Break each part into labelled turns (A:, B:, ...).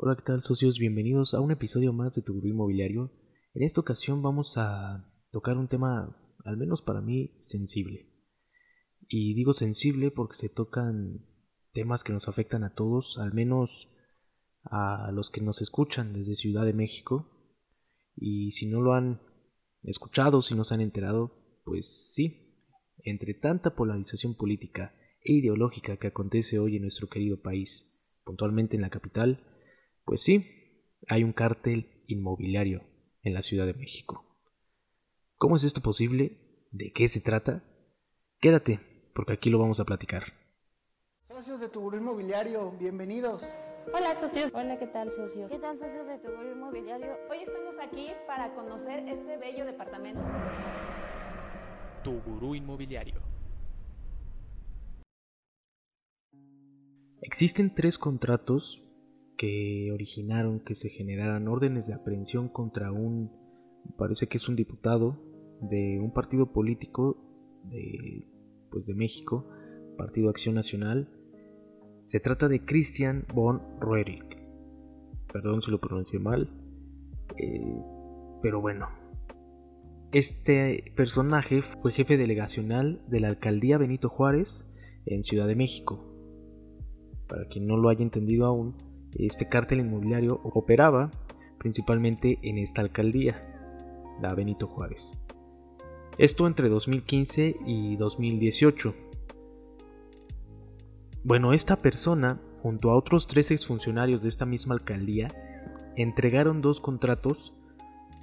A: Hola, ¿qué tal socios? Bienvenidos a un episodio más de Tu Gurú Inmobiliario. En esta ocasión vamos a tocar un tema, al menos para mí, sensible. Y digo sensible porque se tocan temas que nos afectan a todos, al menos a los que nos escuchan desde Ciudad de México. Y si no lo han escuchado, si no se han enterado, pues sí, entre tanta polarización política e ideológica que acontece hoy en nuestro querido país, puntualmente en la capital, pues sí, hay un cártel inmobiliario en la Ciudad de México. ¿Cómo es esto posible? ¿De qué se trata? Quédate, porque aquí lo vamos a platicar.
B: Socios de tu inmobiliario, bienvenidos.
C: Hola socios.
D: Hola, ¿qué tal socios?
C: ¿Qué tal socios de tu inmobiliario?
E: Hoy estamos aquí para conocer este bello departamento.
F: Tu gurú inmobiliario.
A: Existen tres contratos que originaron que se generaran órdenes de aprehensión contra un, parece que es un diputado de un partido político de, pues de México, Partido Acción Nacional. Se trata de Christian von Roerich. Perdón si lo pronuncié mal. Eh, pero bueno. Este personaje fue jefe delegacional de la alcaldía Benito Juárez en Ciudad de México. Para quien no lo haya entendido aún, este cártel inmobiliario operaba principalmente en esta alcaldía, la Benito Juárez. Esto entre 2015 y 2018. Bueno, esta persona, junto a otros tres exfuncionarios de esta misma alcaldía, entregaron dos contratos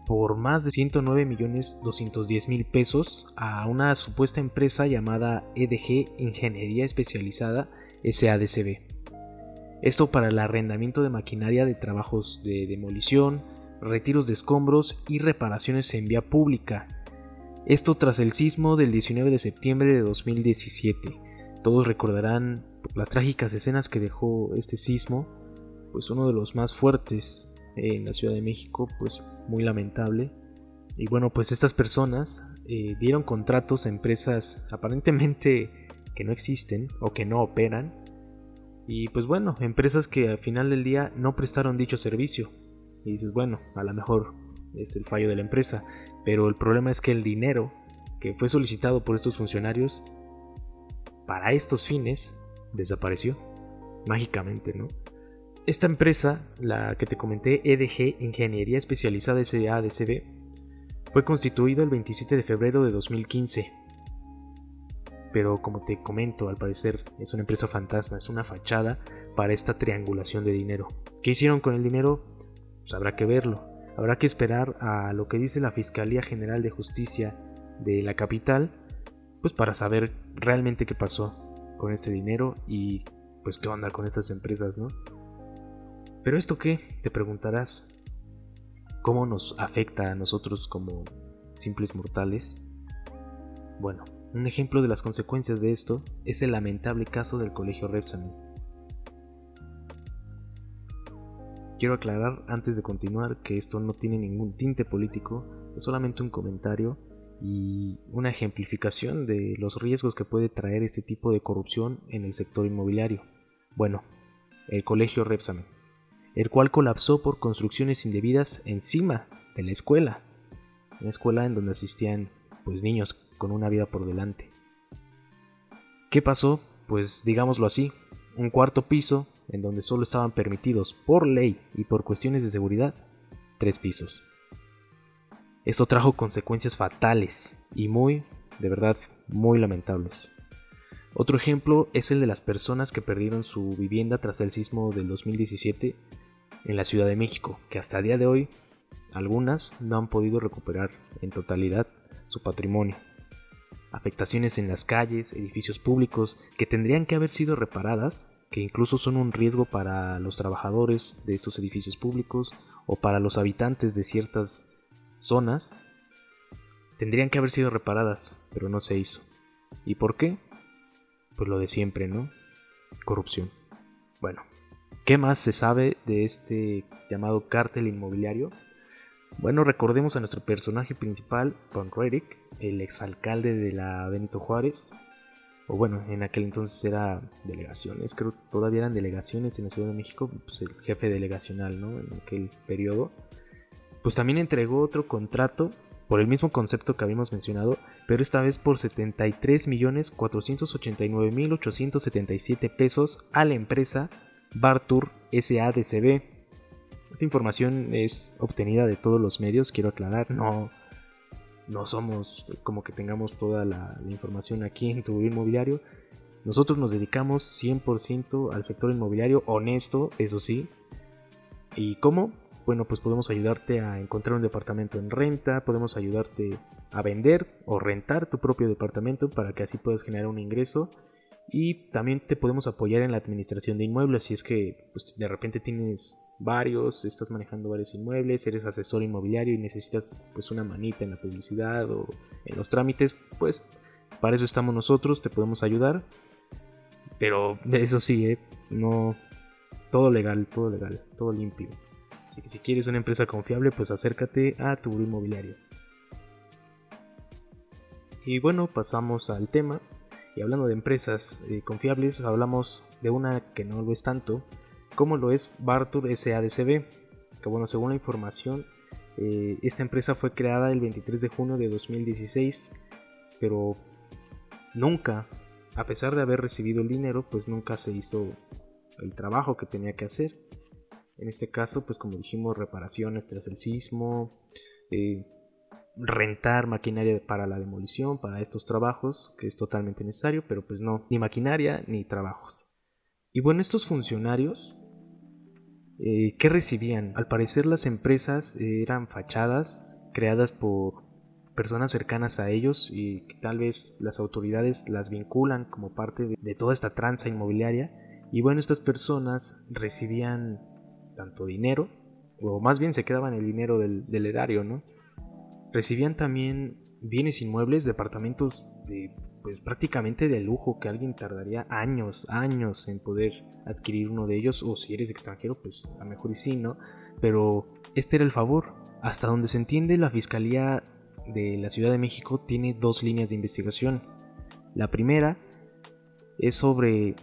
A: por más de 109 millones 210 mil pesos a una supuesta empresa llamada EDG Ingeniería Especializada SADCB. Esto para el arrendamiento de maquinaria de trabajos de demolición, retiros de escombros y reparaciones en vía pública. Esto tras el sismo del 19 de septiembre de 2017. Todos recordarán las trágicas escenas que dejó este sismo, pues uno de los más fuertes en la Ciudad de México, pues muy lamentable. Y bueno, pues estas personas eh, dieron contratos a empresas aparentemente que no existen o que no operan y pues bueno, empresas que al final del día no prestaron dicho servicio. Y dices, bueno, a lo mejor es el fallo de la empresa. Pero el problema es que el dinero que fue solicitado por estos funcionarios para estos fines desapareció. Mágicamente, ¿no? Esta empresa, la que te comenté, EDG Ingeniería Especializada SADCB, fue constituida el 27 de febrero de 2015 pero como te comento, al parecer es una empresa fantasma, es una fachada para esta triangulación de dinero. ¿Qué hicieron con el dinero? Pues habrá que verlo. Habrá que esperar a lo que dice la Fiscalía General de Justicia de la capital, pues para saber realmente qué pasó con este dinero y pues qué onda con estas empresas, ¿no? Pero esto qué, te preguntarás, ¿cómo nos afecta a nosotros como simples mortales? Bueno, un ejemplo de las consecuencias de esto es el lamentable caso del Colegio Repsamen. Quiero aclarar antes de continuar que esto no tiene ningún tinte político, es solamente un comentario y una ejemplificación de los riesgos que puede traer este tipo de corrupción en el sector inmobiliario. Bueno, el Colegio Repsamen, el cual colapsó por construcciones indebidas encima de la escuela, una escuela en donde asistían pues niños con una vida por delante. ¿Qué pasó? Pues digámoslo así, un cuarto piso en donde solo estaban permitidos por ley y por cuestiones de seguridad tres pisos. Esto trajo consecuencias fatales y muy, de verdad, muy lamentables. Otro ejemplo es el de las personas que perdieron su vivienda tras el sismo del 2017 en la Ciudad de México, que hasta el día de hoy algunas no han podido recuperar en totalidad su patrimonio afectaciones en las calles, edificios públicos que tendrían que haber sido reparadas, que incluso son un riesgo para los trabajadores de estos edificios públicos o para los habitantes de ciertas zonas, tendrían que haber sido reparadas, pero no se hizo. ¿Y por qué? Pues lo de siempre, ¿no? Corrupción. Bueno, ¿qué más se sabe de este llamado cártel inmobiliario? Bueno, recordemos a nuestro personaje principal, Von Reddick, el exalcalde de la Benito Juárez, o bueno, en aquel entonces era delegaciones, creo que todavía eran delegaciones en la Ciudad de México, pues el jefe delegacional, ¿no? En aquel periodo, pues también entregó otro contrato por el mismo concepto que habíamos mencionado, pero esta vez por 73.489.877 pesos a la empresa Bartur SADCB. Esta información es obtenida de todos los medios, quiero aclarar, no, no somos como que tengamos toda la, información aquí en tu inmobiliario. Nosotros nos dedicamos 100% al sector inmobiliario honesto, eso sí. ¿Y cómo? Bueno, pues podemos ayudarte a encontrar un departamento en renta, podemos ayudarte a vender o rentar tu propio departamento para que así puedas generar un ingreso y también te podemos apoyar en la administración de inmuebles si es que pues, de repente tienes varios, estás manejando varios inmuebles, eres asesor inmobiliario y necesitas pues una manita en la publicidad o en los trámites, pues para eso estamos nosotros, te podemos ayudar. Pero eso sí, ¿eh? no todo legal, todo legal, todo limpio. Así que si quieres una empresa confiable, pues acércate a tu inmobiliario. Y bueno, pasamos al tema. Y hablando de empresas eh, confiables, hablamos de una que no lo es tanto, como lo es Bartur SADCB. Que bueno, según la información, eh, esta empresa fue creada el 23 de junio de 2016, pero nunca, a pesar de haber recibido el dinero, pues nunca se hizo el trabajo que tenía que hacer. En este caso, pues como dijimos, reparaciones tras el sismo, eh, rentar maquinaria para la demolición, para estos trabajos, que es totalmente necesario, pero pues no, ni maquinaria ni trabajos. Y bueno, estos funcionarios, eh, ¿qué recibían? Al parecer las empresas eran fachadas creadas por personas cercanas a ellos y que tal vez las autoridades las vinculan como parte de, toda esta tranza inmobiliaria. Y bueno, estas personas recibían tanto dinero, o más bien se quedaban el dinero del, del erario, ¿no? Recibían también bienes inmuebles, departamentos de pues prácticamente de lujo que alguien tardaría años, años en poder adquirir uno de ellos o si eres extranjero pues a lo mejor y sí, ¿no? Pero este era el favor. Hasta donde se entiende la Fiscalía de la Ciudad de México tiene dos líneas de investigación. La primera es sobre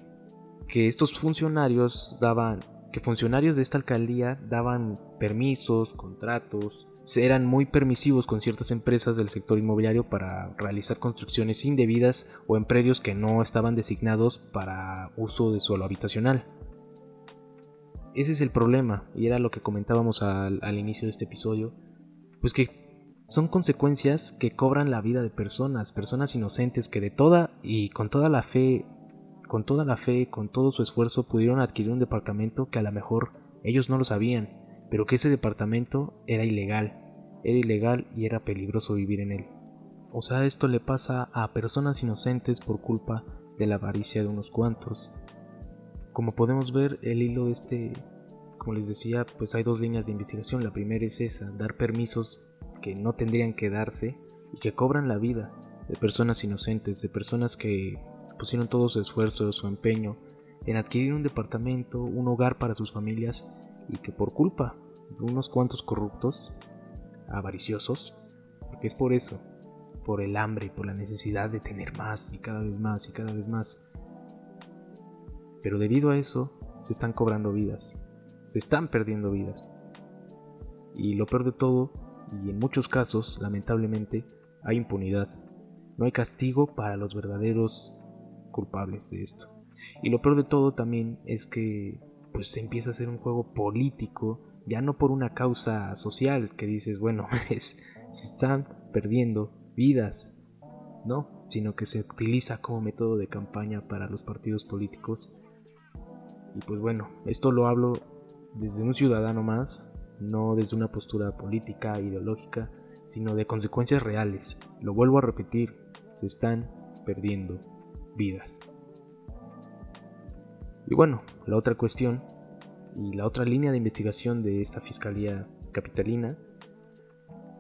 A: que estos funcionarios daban, que funcionarios de esta alcaldía daban permisos, contratos, eran muy permisivos con ciertas empresas del sector inmobiliario para realizar construcciones indebidas o en predios que no estaban designados para uso de suelo habitacional. Ese es el problema, y era lo que comentábamos al, inicio de este episodio, pues que son consecuencias que cobran la vida de personas, personas inocentes que de toda y con toda la fe, con toda la fe, con todo su esfuerzo pudieron adquirir un departamento que a lo mejor ellos no lo sabían pero que ese departamento era ilegal, era ilegal y era peligroso vivir en él. O sea, esto le pasa a personas inocentes por culpa de la avaricia de unos cuantos. Como podemos ver, el hilo este, como les decía, pues hay dos líneas de investigación. La primera es esa, dar permisos que no tendrían que darse y que cobran la vida de personas inocentes, de personas que pusieron todo su esfuerzo, su empeño en adquirir un departamento, un hogar para sus familias y que por culpa unos cuantos corruptos, avariciosos, porque es por eso, por el hambre, y por la necesidad de tener más y cada vez más y cada vez más. Pero debido a eso, se están cobrando vidas, se están perdiendo vidas. Y lo peor de todo, y en muchos casos, lamentablemente, hay impunidad. No hay castigo para los verdaderos culpables de esto. Y lo peor de todo también es que pues se empieza a hacer un juego político, ya no por una causa social que dices, bueno, es, se están perdiendo vidas, no, sino que se utiliza como método de campaña para los partidos políticos. Y pues bueno, esto lo hablo desde un ciudadano más, no desde una postura política, ideológica, sino de consecuencias reales. Lo vuelvo a repetir, se están perdiendo vidas. Y bueno, la otra cuestión y la otra línea de investigación de esta Fiscalía Capitalina,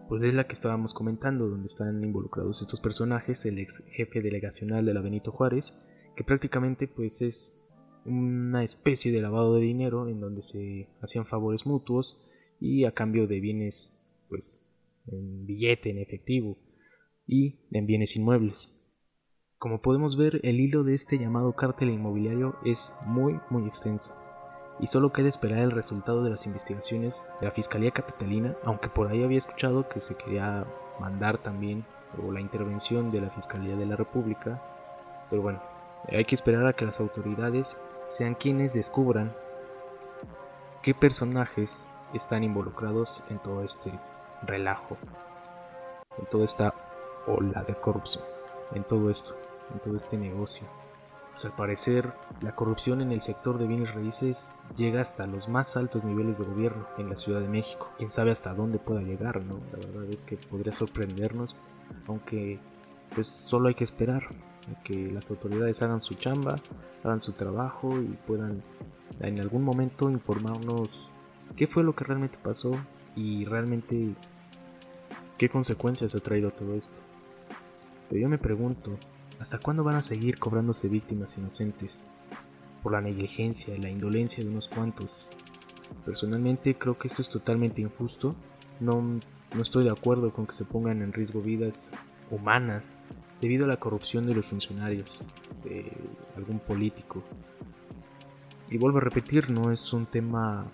A: pues es la que estábamos comentando, donde están involucrados estos personajes, el ex jefe delegacional de la Benito Juárez, que prácticamente pues es una especie de lavado de dinero en donde se hacían favores mutuos y a cambio de bienes pues en billete, en efectivo y en bienes inmuebles. Como podemos ver, el hilo de este llamado cártel inmobiliario es muy, muy extenso. Y solo queda esperar el resultado de las investigaciones de la Fiscalía Capitalina, aunque por ahí había escuchado que se quería mandar también o la intervención de la Fiscalía de la República. Pero bueno, hay que esperar a que las autoridades sean quienes descubran qué personajes están involucrados en todo este relajo, en toda esta ola de corrupción, en todo esto en todo este negocio. Pues al parecer, la corrupción en el sector de bienes raíces llega hasta los más altos niveles de gobierno en la Ciudad de México. Quién sabe hasta dónde pueda llegar, ¿no? La verdad es que podría sorprendernos, aunque pues solo hay que esperar a que las autoridades hagan su chamba, hagan su trabajo y puedan en algún momento informarnos qué fue lo que realmente pasó y realmente qué consecuencias ha traído todo esto. Pero yo me pregunto, ¿Hasta cuándo van a seguir cobrándose víctimas inocentes? Por la negligencia y la indolencia de unos cuantos. Personalmente creo que esto es totalmente injusto. No, no estoy de acuerdo con que se pongan en riesgo vidas humanas debido a la corrupción de los funcionarios, de algún político. Y vuelvo a repetir, no es un tema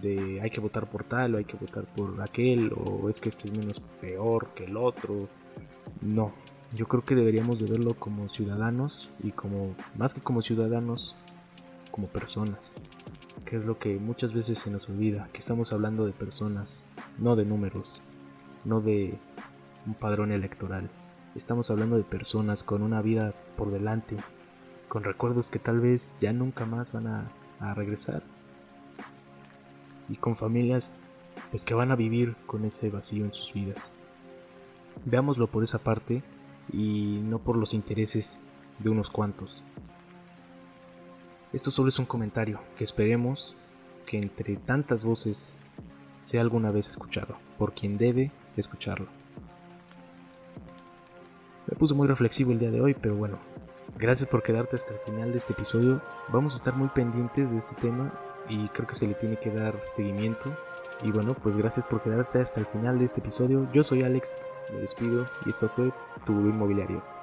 A: de hay que votar por tal o hay que votar por aquel o es que este es menos peor que el otro. No, yo creo que deberíamos de verlo como ciudadanos y como, más que como ciudadanos, como personas. Que es lo que muchas veces se nos olvida, que estamos hablando de personas, no de números, no de un padrón electoral. Estamos hablando de personas con una vida por delante, con recuerdos que tal vez ya nunca más van a, regresar. Y con familias pues que van a vivir con ese vacío en sus vidas. Veámoslo por esa parte y no por los intereses de unos cuantos. Esto solo es un comentario que esperemos que entre tantas voces sea alguna vez escuchado por quien debe escucharlo. Me puse muy reflexivo el día de hoy, pero bueno, gracias por quedarte hasta el final de este episodio. Vamos a estar muy pendientes de este tema y creo que se le tiene que dar seguimiento. Y bueno, pues gracias por quedarte hasta el final de este episodio. Yo soy Alex, me despido y esto fue tu inmobiliario.